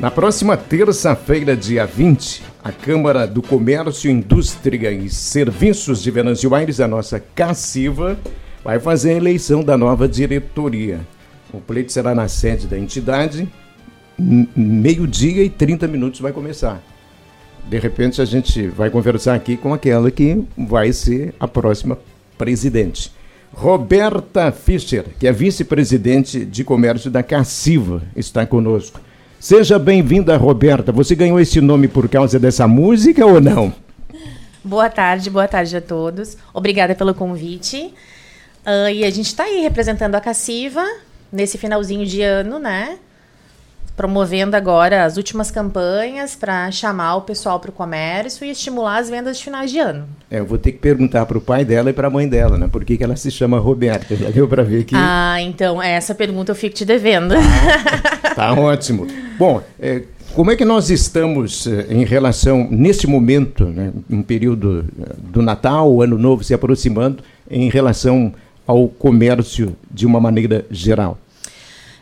Na próxima terça-feira, dia 20, a Câmara do Comércio, Indústria e Serviços de Venâncio Aires, a nossa Cassiva, vai fazer a eleição da nova diretoria. O pleito será na sede da entidade, meio-dia e 30 minutos vai começar. De repente a gente vai conversar aqui com aquela que vai ser a próxima presidente. Roberta Fischer, que é vice-presidente de comércio da Cassiva, está conosco. Seja bem-vinda, Roberta. Você ganhou esse nome por causa dessa música ou não? Boa tarde, boa tarde a todos. Obrigada pelo convite. Uh, e a gente está aí representando a Cassiva nesse finalzinho de ano, né? promovendo agora as últimas campanhas para chamar o pessoal para o comércio e estimular as vendas de finais de ano. É, eu vou ter que perguntar para o pai dela e para a mãe dela, né? Por que, que ela se chama Roberta? Já deu para ver que. Ah, então, essa pergunta eu fico te devendo. Tá, tá ótimo. Bom, é, como é que nós estamos eh, em relação, nesse momento, né, um período eh, do Natal, o Ano Novo se aproximando, em relação ao comércio de uma maneira geral?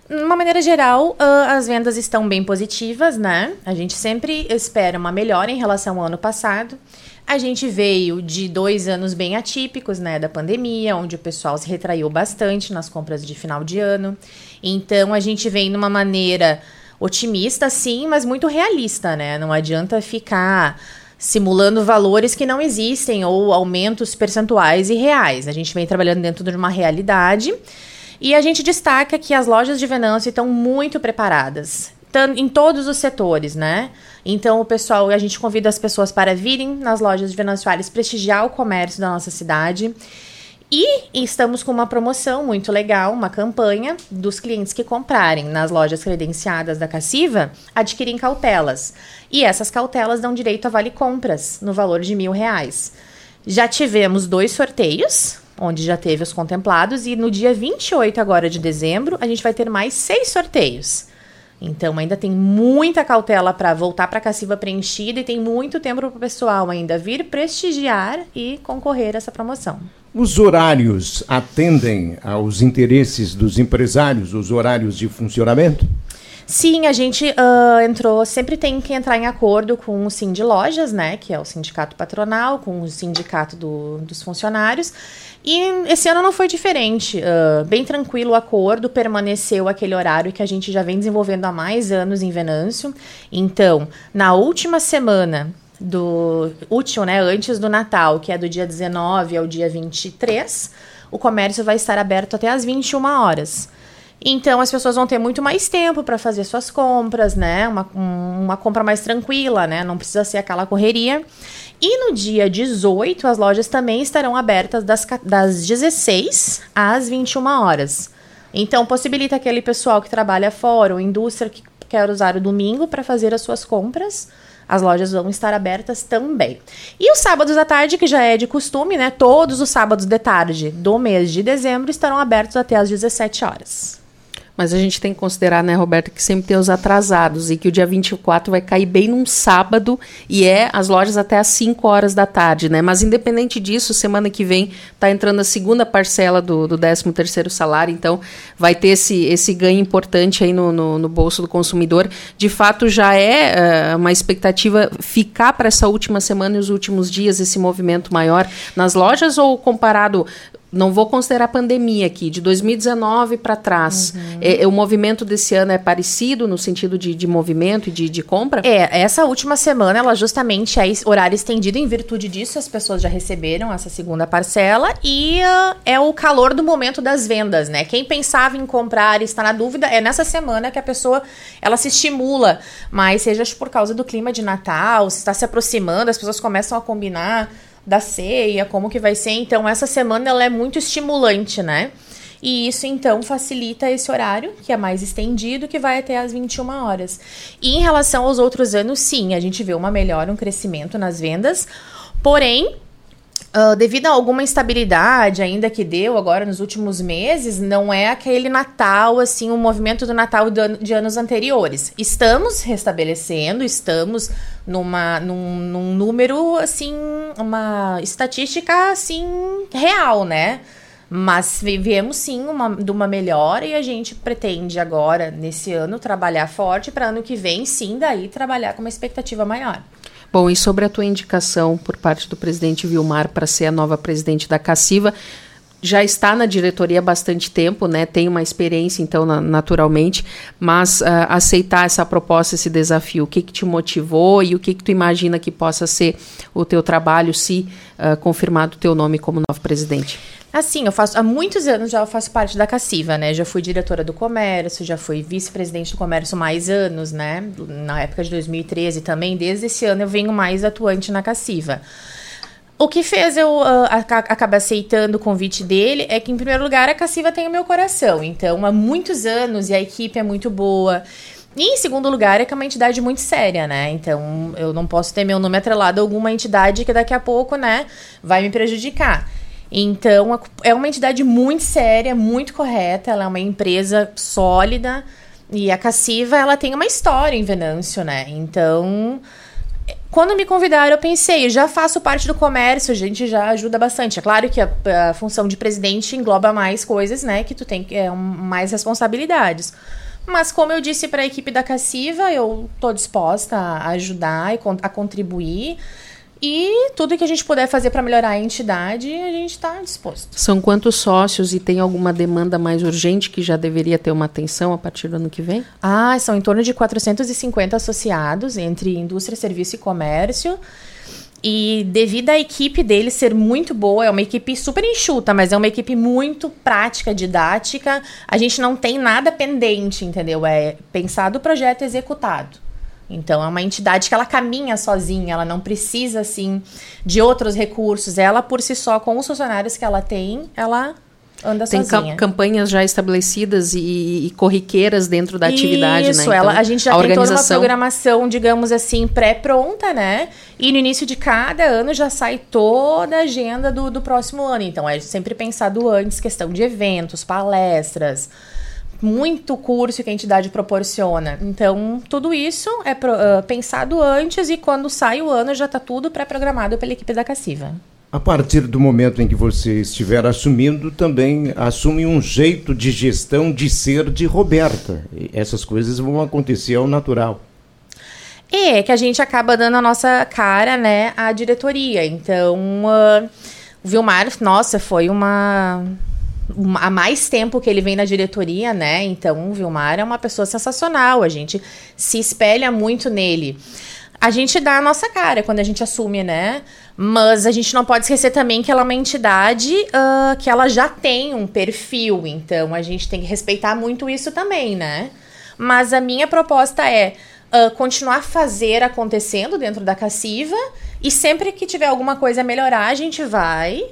De uma maneira geral, uh, as vendas estão bem positivas, né? A gente sempre espera uma melhora em relação ao ano passado. A gente veio de dois anos bem atípicos, né, da pandemia, onde o pessoal se retraiu bastante nas compras de final de ano. Então, a gente vem numa maneira otimista, sim, mas muito realista, né? Não adianta ficar simulando valores que não existem ou aumentos percentuais e reais. A gente vem trabalhando dentro de uma realidade e a gente destaca que as lojas de Venâncio estão muito preparadas, em todos os setores, né? Então, o pessoal, a gente convida as pessoas para virem nas lojas de Venâncio Aires prestigiar o comércio da nossa cidade. E estamos com uma promoção muito legal, uma campanha dos clientes que comprarem nas lojas credenciadas da Cassiva, adquirem cautelas. E essas cautelas dão direito a vale compras no valor de mil reais. Já tivemos dois sorteios, onde já teve os contemplados, e no dia 28 agora de dezembro, a gente vai ter mais seis sorteios. Então ainda tem muita cautela para voltar para a cassiva preenchida e tem muito tempo para o pessoal ainda vir prestigiar e concorrer a essa promoção. Os horários atendem aos interesses dos empresários, os horários de funcionamento? Sim, a gente uh, entrou, sempre tem que entrar em acordo com o Sim de Lojas, né, que é o sindicato patronal, com o sindicato do, dos funcionários. E esse ano não foi diferente. Uh, bem tranquilo o acordo, permaneceu aquele horário que a gente já vem desenvolvendo há mais anos em Venâncio. Então, na última semana do útil, né, antes do Natal, que é do dia 19 ao dia 23, o comércio vai estar aberto até às 21 horas. Então as pessoas vão ter muito mais tempo para fazer suas compras, né? Uma, uma compra mais tranquila, né? Não precisa ser aquela correria. E no dia 18, as lojas também estarão abertas das, das 16 às 21 horas. Então, possibilita aquele pessoal que trabalha fora, ou indústria que quer usar o domingo para fazer as suas compras. As lojas vão estar abertas também. E os sábados à tarde, que já é de costume, né? Todos os sábados de tarde do mês de dezembro estarão abertos até às 17 horas. Mas a gente tem que considerar, né, Roberta, que sempre tem os atrasados e que o dia 24 vai cair bem num sábado e é as lojas até às 5 horas da tarde, né? Mas independente disso, semana que vem está entrando a segunda parcela do, do 13 terceiro salário, então vai ter esse, esse ganho importante aí no, no, no bolso do consumidor. De fato, já é uh, uma expectativa ficar para essa última semana e os últimos dias esse movimento maior nas lojas ou comparado não vou considerar a pandemia aqui, de 2019 para trás, uhum. é, é, o movimento desse ano é parecido no sentido de, de movimento e de, de compra? É, essa última semana, ela justamente é horário estendido, em virtude disso, as pessoas já receberam essa segunda parcela e uh, é o calor do momento das vendas, né? Quem pensava em comprar e está na dúvida, é nessa semana que a pessoa ela se estimula, mas seja por causa do clima de Natal, se está se aproximando, as pessoas começam a combinar da ceia, como que vai ser. Então, essa semana ela é muito estimulante, né? E isso então facilita esse horário, que é mais estendido, que vai até às 21 horas. E em relação aos outros anos, sim, a gente vê uma melhora, um crescimento nas vendas. Porém, Uh, devido a alguma instabilidade ainda que deu agora nos últimos meses, não é aquele Natal, assim, o um movimento do Natal de anos anteriores. Estamos restabelecendo, estamos numa, num, num número, assim, uma estatística, assim, real, né? Mas viemos sim uma, de uma melhora e a gente pretende agora, nesse ano, trabalhar forte para ano que vem, sim, daí trabalhar com uma expectativa maior. Bom, e sobre a tua indicação por parte do presidente Vilmar para ser a nova presidente da Cassiva, já está na diretoria há bastante tempo, né? Tem uma experiência, então, na, naturalmente, mas uh, aceitar essa proposta, esse desafio, o que, que te motivou e o que, que tu imagina que possa ser o teu trabalho se uh, confirmado o teu nome como novo presidente? Assim, eu faço há muitos anos já faço parte da Cassiva, né? Já fui diretora do comércio, já fui vice-presidente do comércio mais anos, né? Na época de 2013 também, desde esse ano eu venho mais atuante na Cassiva. O que fez eu uh, acabar aceitando o convite dele é que, em primeiro lugar, a Cassiva tem o meu coração. Então, há muitos anos e a equipe é muito boa. E, em segundo lugar, é que é uma entidade muito séria, né? Então, eu não posso ter meu nome atrelado a alguma entidade que daqui a pouco, né, vai me prejudicar. Então, é uma entidade muito séria, muito correta. Ela é uma empresa sólida. E a Cassiva, ela tem uma história em Venâncio, né? Então quando me convidaram, eu pensei, já faço parte do comércio, a gente já ajuda bastante. É claro que a, a função de presidente engloba mais coisas, né? Que tu tem é, um, mais responsabilidades. Mas como eu disse para a equipe da Cassiva, eu tô disposta a ajudar e a contribuir. E tudo que a gente puder fazer para melhorar a entidade, a gente está disposto. São quantos sócios e tem alguma demanda mais urgente que já deveria ter uma atenção a partir do ano que vem? Ah, são em torno de 450 associados entre indústria, serviço e comércio. E devido à equipe dele ser muito boa, é uma equipe super enxuta, mas é uma equipe muito prática, didática. A gente não tem nada pendente, entendeu? É pensado o projeto executado. Então é uma entidade que ela caminha sozinha, ela não precisa assim de outros recursos. Ela por si só com os funcionários que ela tem, ela anda tem sozinha. Tem campanhas já estabelecidas e, e, corriqueiras dentro da atividade, Né? Isso, né? Então, ela, a gente já a tem organização... toda uma programação, digamos assim, pré-pronta, né? E no início de cada ano já sai toda a agenda do, do próximo ano. Então é sempre pensado antes, questão de eventos, palestras, muito curso que a entidade proporciona. Então, tudo isso é pro, uh, pensado antes e quando sai o ano já está tudo pré-programado pela equipe da Cassiva. A partir do momento em que você estiver assumindo, também assume um jeito de gestão de ser de Roberta. E essas coisas vão acontecer ao natural. É, que a gente acaba dando a nossa cara, né, à diretoria. Então, uh, o Vilmar, nossa, foi uma há mais tempo que ele vem na diretoria, né? Então, o Vilmar é uma pessoa sensacional, a gente se espelha muito nele. A gente dá a nossa cara quando a gente assume, né? Mas a gente não pode esquecer também que ela é uma entidade uh, que ela já tem um perfil, então a gente tem que respeitar muito isso também, né? Mas a minha proposta é uh, continuar fazer acontecendo dentro da Cassiva e sempre que tiver alguma coisa a melhorar, a gente vai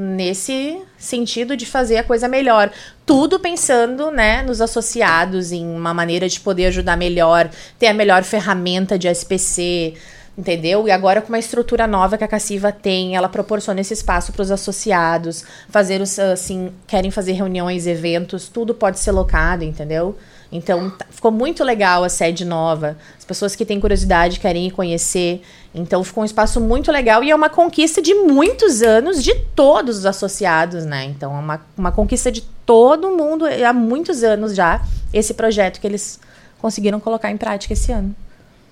nesse sentido de fazer a coisa melhor. Tudo pensando, né, nos associados, em uma maneira de poder ajudar melhor, ter a melhor ferramenta de SPC, entendeu? E agora com uma estrutura nova que a Cassiva tem, ela proporciona esse espaço para os associados, fazer os, assim, querem fazer reuniões, eventos, tudo pode ser locado, entendeu? Então, tá, ficou muito legal a sede nova. As pessoas que têm curiosidade querem ir conhecer. Então, ficou um espaço muito legal e é uma conquista de muitos anos de todos os associados, né? Então, é uma, uma conquista de todo mundo há muitos anos já, esse projeto que eles conseguiram colocar em prática esse ano.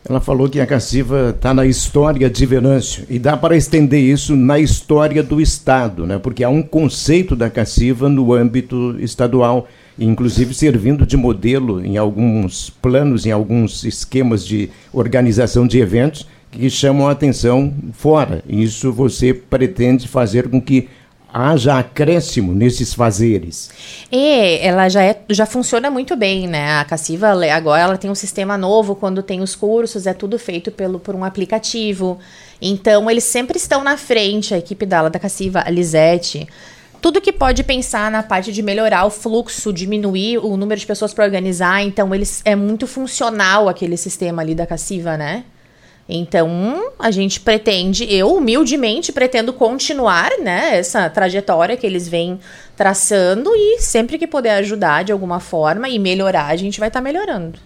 Ela falou que a Cassiva está na história de Venâncio e dá para estender isso na história do Estado, né? porque há um conceito da Cassiva no âmbito estadual inclusive servindo de modelo em alguns planos, em alguns esquemas de organização de eventos que chamam a atenção fora. Isso você pretende fazer com que haja acréscimo nesses fazeres. É, ela já, é, já funciona muito bem, né? A Cassiva agora ela tem um sistema novo, quando tem os cursos, é tudo feito pelo, por um aplicativo. Então, eles sempre estão na frente, a equipe dela, da Cassiva, a Lisete, tudo que pode pensar na parte de melhorar o fluxo, diminuir o número de pessoas para organizar. Então, eles é muito funcional aquele sistema ali da Cassiva, né? Então, a gente pretende, eu humildemente pretendo continuar, né, essa trajetória que eles vêm traçando e sempre que puder ajudar de alguma forma e melhorar, a gente vai estar tá melhorando.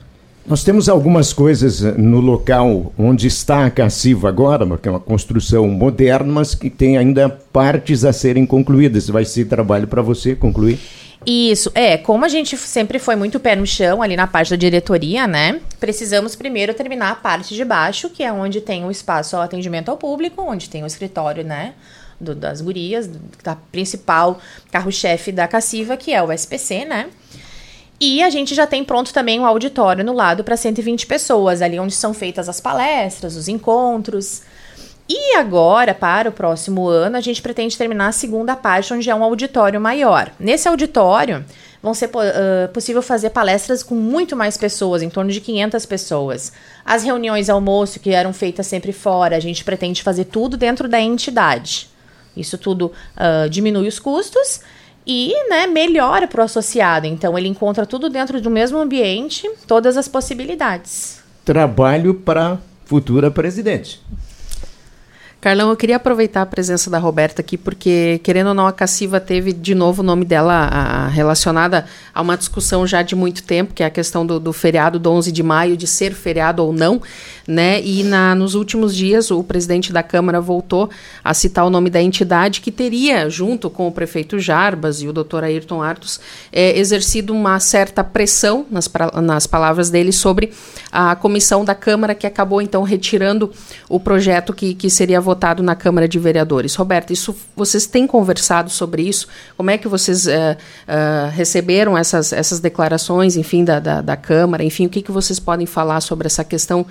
Nós temos algumas coisas no local onde está a Cassiva agora, que é uma construção moderna, mas que tem ainda partes a serem concluídas. Vai ser trabalho para você concluir? Isso, é, como a gente sempre foi muito pé no chão ali na parte da diretoria, né? Precisamos primeiro terminar a parte de baixo, que é onde tem o espaço ao atendimento ao público, onde tem o escritório, né? Do, das gurias, da principal carro-chefe da Cassiva, que é o SPC, né? E a gente já tem pronto também um auditório no lado para 120 pessoas, ali onde são feitas as palestras, os encontros. E agora, para o próximo ano, a gente pretende terminar a segunda parte, onde é um auditório maior. Nesse auditório, vão ser uh, possível fazer palestras com muito mais pessoas, em torno de 500 pessoas. As reuniões almoço, que eram feitas sempre fora, a gente pretende fazer tudo dentro da entidade. Isso tudo uh, diminui os custos e né, melhora para o associado. Então, ele encontra tudo dentro do mesmo ambiente, todas as possibilidades. Trabalho para futura presidente. Carlão, eu queria aproveitar a presença da Roberta aqui, porque, querendo ou não, a Cassiva teve de novo o nome dela a, relacionada a uma discussão já de muito tempo, que é a questão do, do, feriado do 11 de maio, de ser feriado ou não, né? E na, nos últimos dias, o presidente da Câmara voltou a citar o nome da entidade que teria, junto com o prefeito Jarbas e o doutor Ayrton Artos, é, exercido uma certa pressão, nas, pra, nas palavras dele, sobre a comissão da Câmara, que acabou, então, retirando o projeto que, que seria votado na Câmara de Vereadores. Roberto, isso, vocês têm conversado sobre isso? Como é que vocês uh, uh, receberam essas, essas declarações, enfim, da, da, da, Câmara? Enfim, o que, que vocês podem falar sobre essa questão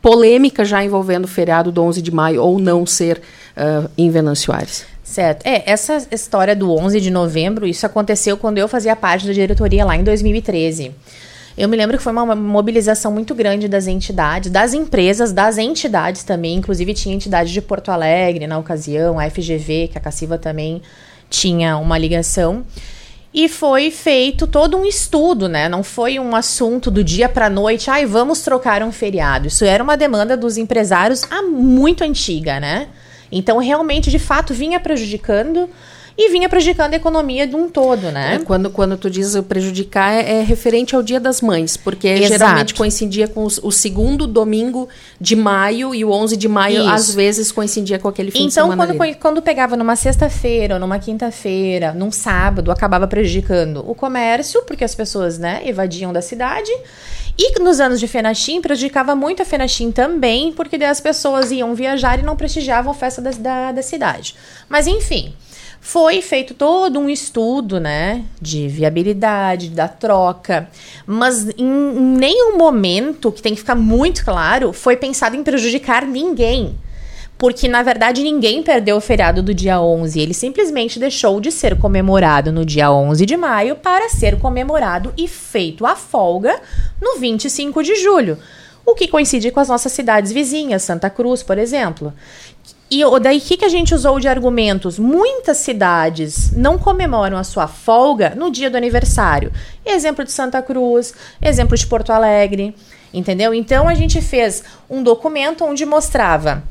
polêmica já envolvendo o feriado do 11 de maio ou não ser uh, em Venâncio? Certo. É, essa história do 11 de novembro, isso aconteceu quando eu fazia parte da diretoria lá em 2013. Eu me lembro que foi uma mobilização muito grande das entidades, das empresas, das entidades também. Inclusive, tinha entidade de Porto Alegre na ocasião, a FGV, que a Cassiva também tinha uma ligação. E foi feito todo um estudo, né? Não foi um assunto do dia para noite, ai, vamos trocar um feriado. Isso era uma demanda dos empresários há muito antiga, né? Então, realmente, de fato, vinha prejudicando e vinha prejudicando a economia de um todo, né? É, quando, quando tu diz prejudicar, é, é, referente ao Dia das Mães, porque Exato. geralmente coincidia com os, o segundo domingo de maio e o 11 de maio, Isso. às vezes, coincidia com aquele fim então, de semana. Então, quando, quando pegava numa sexta-feira ou numa quinta-feira, num sábado, acabava prejudicando o comércio, porque as pessoas, né, evadiam da cidade. E nos anos de Fenachim, prejudicava muito a Fenachim também, porque daí as pessoas iam viajar e não prestigiavam a festa da, da, da cidade. Mas, enfim. Foi feito todo um estudo, né, de viabilidade, da troca, mas em nenhum momento, que tem que ficar muito claro, foi pensado em prejudicar ninguém. Porque, na verdade, ninguém perdeu o feriado do dia 11. Ele simplesmente deixou de ser comemorado no dia 11 de maio para ser comemorado e feito a folga no 25 de julho. O que coincide com as nossas cidades vizinhas, Santa Cruz, por exemplo. E daí, que, que a gente usou de argumentos? Muitas cidades não comemoram a sua folga no dia do aniversário. Exemplo de Santa Cruz, exemplo de Porto Alegre, entendeu? Então, a gente fez um documento onde mostrava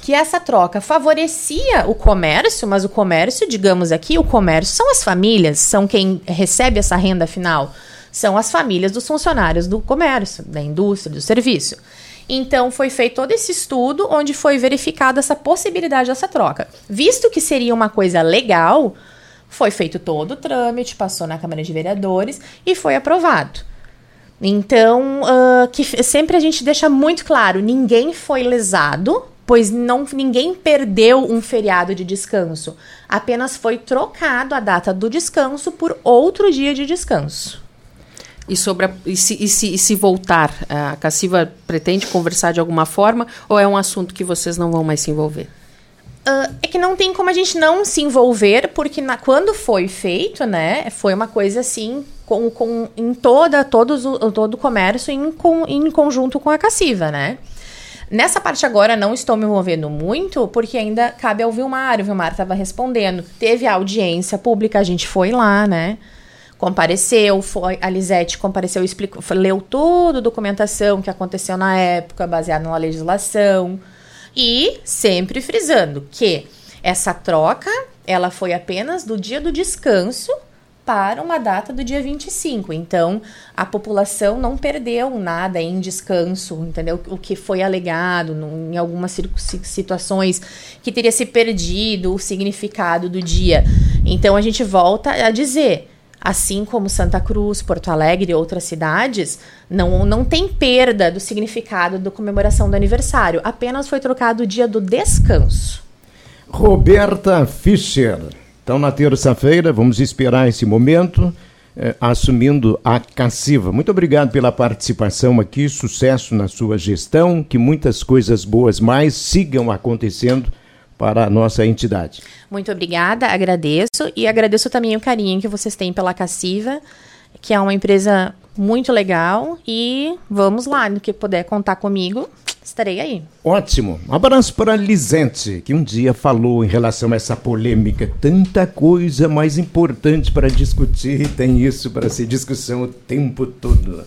que essa troca favorecia o comércio, mas o comércio, digamos aqui, o comércio são as famílias, são quem recebe essa renda final, são as famílias dos funcionários do comércio, da indústria, do serviço. Então foi feito todo esse estudo onde foi verificada essa possibilidade dessa troca. Visto que seria uma coisa legal, foi feito todo o trâmite, passou na Câmara de Vereadores e foi aprovado. Então, uh, que sempre a gente deixa muito claro, ninguém foi lesado, pois não, ninguém perdeu um feriado de descanso. Apenas foi trocado a data do descanso por outro dia de descanso. E, sobre a, e, se, e, se, e se voltar, a Cassiva pretende conversar de alguma forma ou é um assunto que vocês não vão mais se envolver? Uh, é que não tem como a gente não se envolver, porque na, quando foi feito, né, foi uma coisa assim, com, com, em toda, todos, todo o comércio em, com, em conjunto com a Cassiva, né? Nessa parte agora não estou me envolvendo muito, porque ainda cabe ao Vilmar, o Vilmar estava respondendo. Teve a audiência pública, a gente foi lá, né? Compareceu, foi, a Lisete compareceu, explicou, leu toda a documentação que aconteceu na época, baseada na legislação, e sempre frisando que essa troca, ela foi apenas do dia do descanso para uma data do dia 25. Então, a população não perdeu nada em descanso, entendeu? O que foi alegado em algumas situações que teria se perdido o significado do dia. Então, a gente volta a dizer assim como Santa Cruz, Porto Alegre e outras cidades, não, não tem perda do significado da comemoração do aniversário, apenas foi trocado o dia do descanso. Roberta Fischer. Então, na terça-feira, vamos esperar esse momento, eh, assumindo a Cassiva. Muito obrigado pela participação aqui, sucesso na sua gestão, que muitas coisas boas mais sigam acontecendo para a nossa entidade. Muito obrigada, agradeço e agradeço também o carinho que vocês têm pela Cassiva, que é uma empresa muito legal e vamos lá, no que puder contar comigo, estarei aí. Ótimo. Um abraço para a Lisente, que um dia falou em relação a essa polêmica. Tanta coisa mais importante para discutir, tem isso para ser discussão o tempo todo.